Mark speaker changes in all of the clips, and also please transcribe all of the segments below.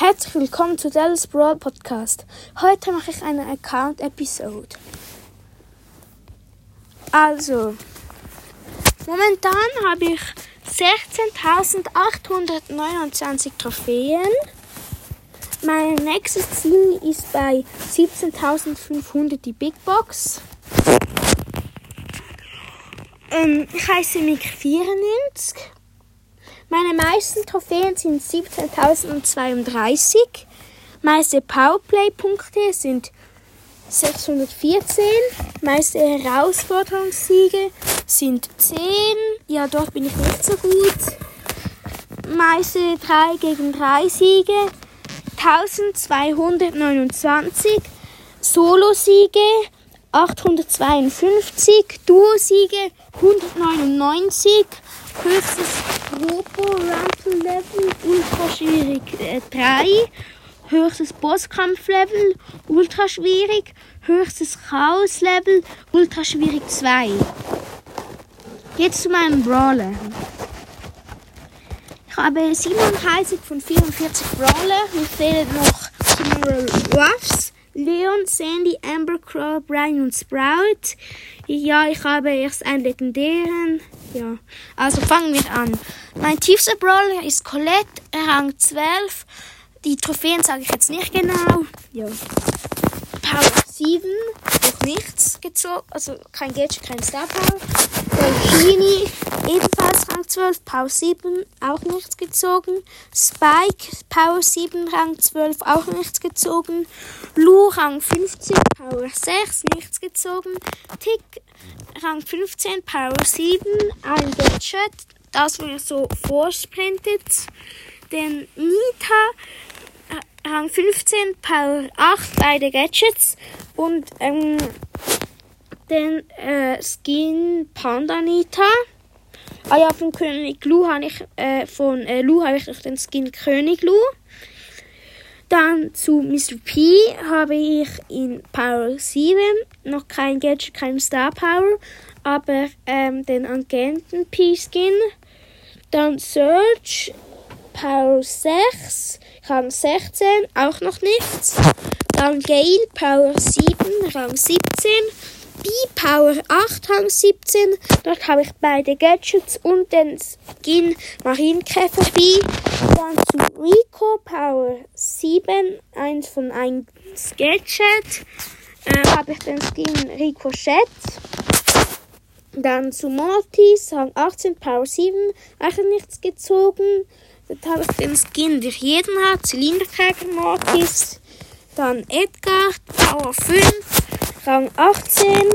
Speaker 1: Herzlich willkommen zu Dallas Brawl Podcast. Heute mache ich eine Account-Episode. Also, momentan habe ich 16.829 Trophäen. Mein nächstes Ziel ist bei 17.500 die Big Box. Ähm, ich heiße Mick 94. Meine meisten Trophäen sind 17.032. Meiste Powerplay-Punkte sind 614. Meiste Herausforderungssiege sind 10. Ja, dort bin ich nicht so gut. Meiste 3 gegen 3 Siege 1229. Solo-Siege 852. Duo-Siege 199. Höchstes Robo Rumble Level ultra schwierig äh, 3. Höchstes Bosskampf Level ultra schwierig. Höchstes Chaos Level ultra schwierig 2. Jetzt zu meinem Brawler. Ich habe 37 von 44 Brawler. Mir fehlen noch General Ruffs, Leon, Sandy, Amber, Crow, Brian und Sprout. Ja, ich habe erst einen legendären. Ja, also fangen wir an. Mein tiefster Brawler ist Colette, Rang 12. Die Trophäen sage ich jetzt nicht genau. Ja. Power 7, noch nichts gezogen. Also kein Gadget, kein Star Power. Genie, ebenfalls Rang 12, Power 7, auch nichts gezogen. Spike, Power 7, Rang 12, auch nichts gezogen. Lu, Rang 15, Power 6, nichts gezogen. Tick, Rang 15, Power 7, ein Gadget, das mir so vorsprintet. Dann Nita, Rang 15, Power 8, beide Gadgets. Und ähm, den äh, Skin Panda Nita. Ah ja, von König Lu habe ich, äh, von äh, Lu habe ich noch den Skin König Lu. Dann zu Mr. P habe ich in Power 7 noch kein Gadget, kein Star Power, aber ähm, den Agenten P Skin. Dann Search Power 6, Rang 16, auch noch nichts. Dann Gale Power 7, Rang 17. B Power 8, Rang 17. Dort habe ich beide Gadgets und den Skin Marienkäfer B. Dann zu Rico Power 7, 1 von 1 Gadget. Äh, habe ich den Skin Ricochet. Dann zu Mortis, Rang 18, Power 7, auch nichts gezogen. Dort habe ich den Skin, der jeden hat, Zylinderträger Mortis. Dann Edgar, Power 5, Rang 18,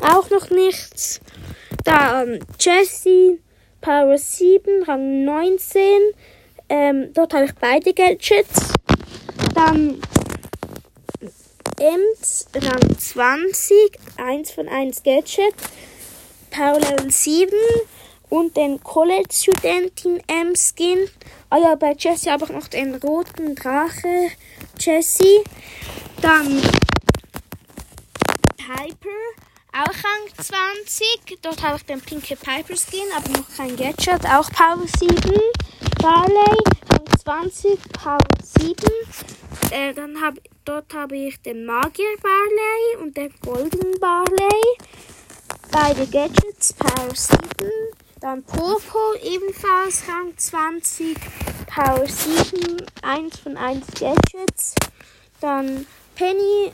Speaker 1: auch noch nichts. Dann Jessie, Power 7, Rang 19. Ähm, dort habe ich beide Gadgets. Dann Ems, Rang 20, 1 von 1 Gadget. Power Level 7 und den College-Studentin M-Skin. Ah ja, bei Jessie habe ich noch den roten Drache Jessie. Dann Piper, auch Rang 20. Dort habe ich den pinke Piper Skin, aber noch kein Gadget. Auch Power 7. Barley, Rang 20, Power 7. Äh, dann hab, dort habe ich den Magier Barley und den Golden Barley. Beide Gadgets, Power 7. Dann Poco, ebenfalls Rang 20, Power 7, 1 von 1 Gadgets. Dann Penny,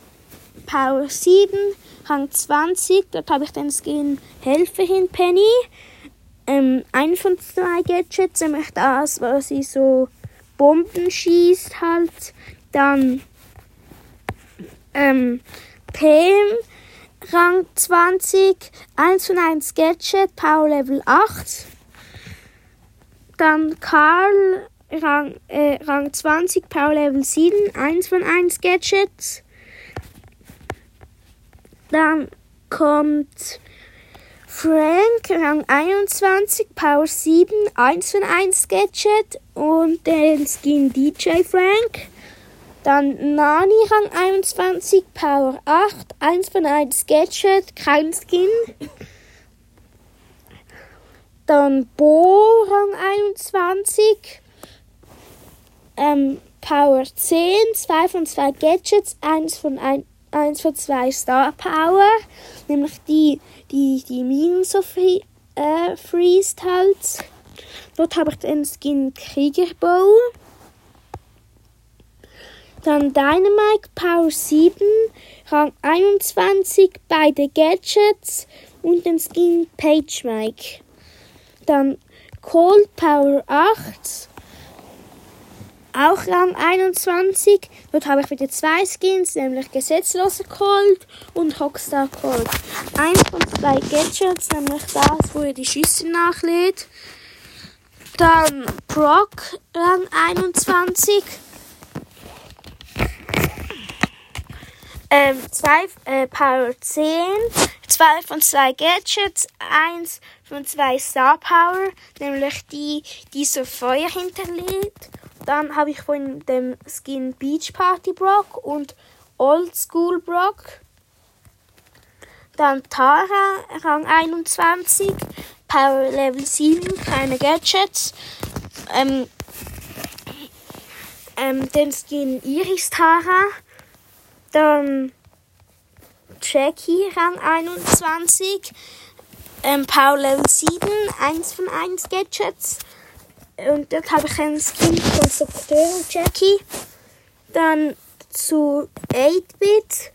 Speaker 1: Power 7, Rang 20, dort habe ich den Skin Helferin Penny. Ähm, ein von zwei Gadgets, nämlich das, wo sie so Bomben schießt halt. Dann ähm, Pam, Rang 20, 1 von 1 Gadget, Power Level 8. Dann Karl, Rang, äh, Rang 20, Power Level 7, 1 von 1 Gadgets. Dann kommt Frank, Rang 21, Power 7, 1 von 1 Gadget und den Skin DJ Frank. Dann Nani Rang 21, Power 8, 1 von 1 Gadget, kein Skin. Dann Bo Rang 21, ähm, Power 10, 2 von 2 Gadgets, 1 von 1 eins von zwei Star Power, nämlich die, die, die Minus of äh, Freeze halt. Dort habe ich den Skin Kriegerbow. Dann Dynamite Power 7, Rang 21, beide Gadgets und den Skin Page Mike. Dann Cold Power 8, auch Rang 21. Dort habe ich wieder zwei Skins, nämlich Gesetzloser Cold und Rockstar Cold. Eins von zwei Gadgets, nämlich das, wo ihr die Schüsse nachlädt. Dann Brock, Rang 21. Ähm, zwei, äh, Power 10, zwei von zwei Gadgets, eins von zwei Star Power, nämlich die, die so Feuer hinterlädt. Dann habe ich von dem Skin Beach Party Brock und Old School Brock. Dann Tara, Rang 21, Power Level 7, keine Gadgets. Ähm, ähm, den Skin Iris Tara. Dann Jackie, Rang 21. Ähm, Power Level 7, 1 von 1 Gadgets. Und dort habe ich einen Skin von Konstrukteur Jackie. Dann zu 8-Bit.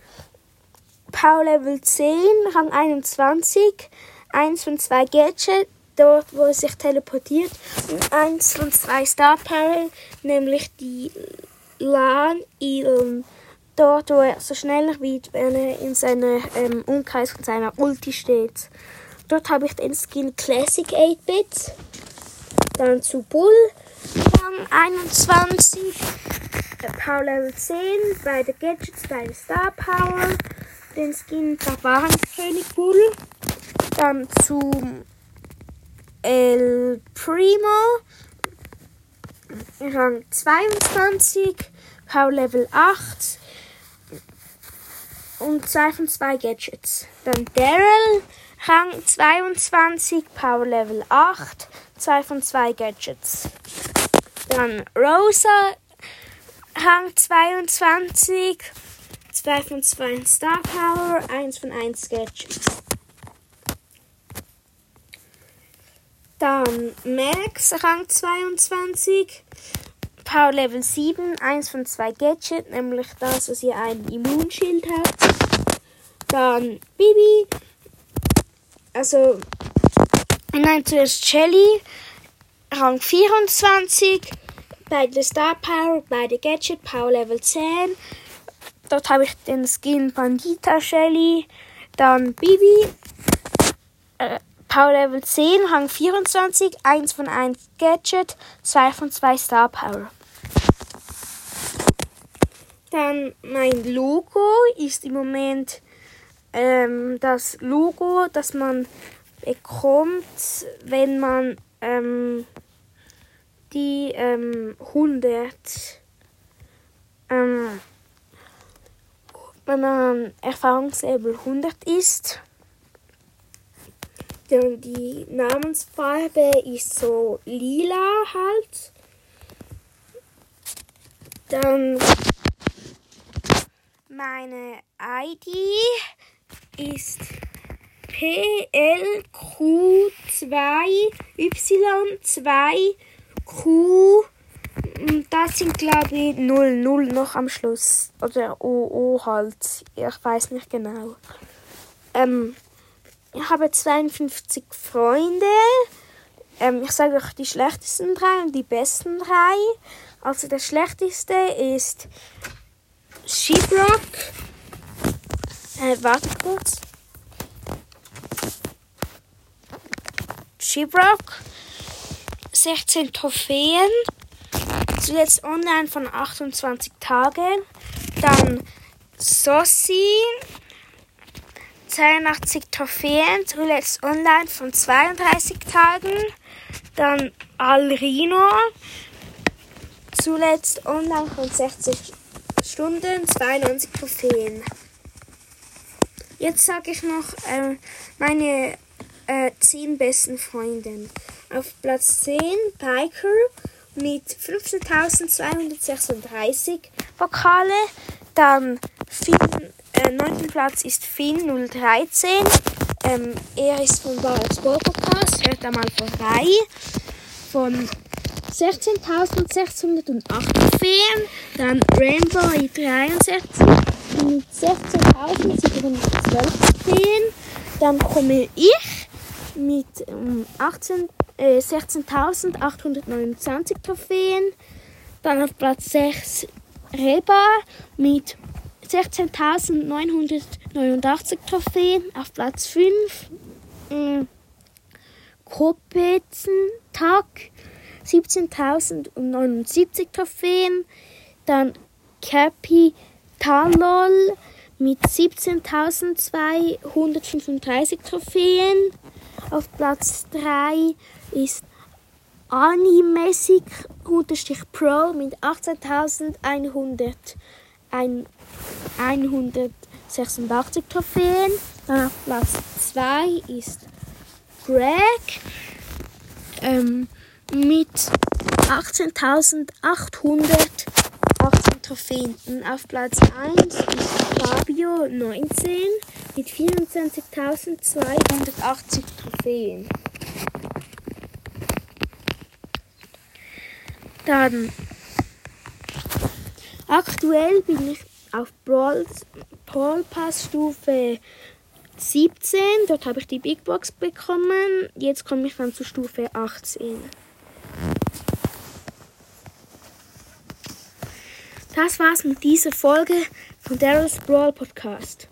Speaker 1: Power Level 10, Rang 21. Eins von zwei Gadgets, dort wo er sich teleportiert. Und eins von zwei Star Power, nämlich die Lan Ilm. Dort, wo er so schneller wird, wenn er in seinem ähm, Umkreis von seiner Ulti steht. Dort habe ich den Skin Classic 8-Bit. Dann zu Bull, Rang 21. Power Level 10, beide Gadgets, beide Star Power. Den Skin Barbarenkönig Bull. Dann zu El Primo, Rang 22, Power Level 8 und 2 von 2 Gadgets. Dann Daryl, Rang 22, Power Level 8, 2 von 2 Gadgets. Dann Rosa, Rang 22, 2 von 2 Star Power, 1 von 1 Gadgets. Dann Max, Rang 22, Power Level 7, 1 von 2 Gadget, nämlich das, dass ihr ein Immunschild habt. Dann Bibi, also, nein, zuerst Shelly, Rang 24, beide Star Power, beide Gadget, Power Level 10. Dort habe ich den Skin Bandita Shelly, dann Bibi, äh, Power Level 10, Rang 24, 1 von 1 Gadget, 2 von 2 Star Power. Dann mein Logo ist im Moment ähm, das Logo, das man bekommt, wenn man ähm, die ähm, 100 ähm, wenn man Erfahrungslevel 100 ist. Dann die Namensfarbe ist so lila halt. Dann meine ID ist PLQ2Y2Q. Das sind glaube ich 00 noch am Schluss. Oder OO halt. Ich weiß nicht genau. Ähm, ich habe 52 Freunde. Ähm, ich sage euch die schlechtesten drei und die besten drei. Also der schlechteste ist Sheeprock. Äh, warte kurz. Sheeprock. 16 Trophäen. Zuletzt online von 28 Tagen. Dann Sossi. 82 Trophäen. Zuletzt online von 32 Tagen. Dann Alrino. Zuletzt online von 60 Stunden. 92 Trophäen. Jetzt sage ich noch äh, meine äh, 10 besten Freunde. Auf Platz 10 Piker mit 15.236 Pokale. Dann Finn, äh, 9. Platz ist Finn 013. Ähm, er ist von Barats Ball Podcast, hört da mal vorbei. Von 16.608 Trophäen. Dann Rainbow 63 mit 16.712 Trophäen. Dann komme ich mit ähm, 18 äh, 16.829 Trophäen. Dann auf Platz 6 Reba mit 16.989 Trophäen. Auf Platz 5 äh, Kopetentag 17.079 Trophäen. Dann Capi Talol mit 17.235 Trophäen. Auf Platz 3 ist Animesic Pro mit 18.186 Trophäen. Dann auf Platz 2 ist Greg ähm, mit 18.818 Trophäen. Auf Platz 1 ist Fabio 19 mit 24.280 Trophäen. Dann aktuell bin ich auf Brawl Pass Stufe 17. Dort habe ich die Big Box bekommen. Jetzt komme ich dann zu Stufe 18. Das war's mit dieser Folge von Daryl's Brawl Podcast.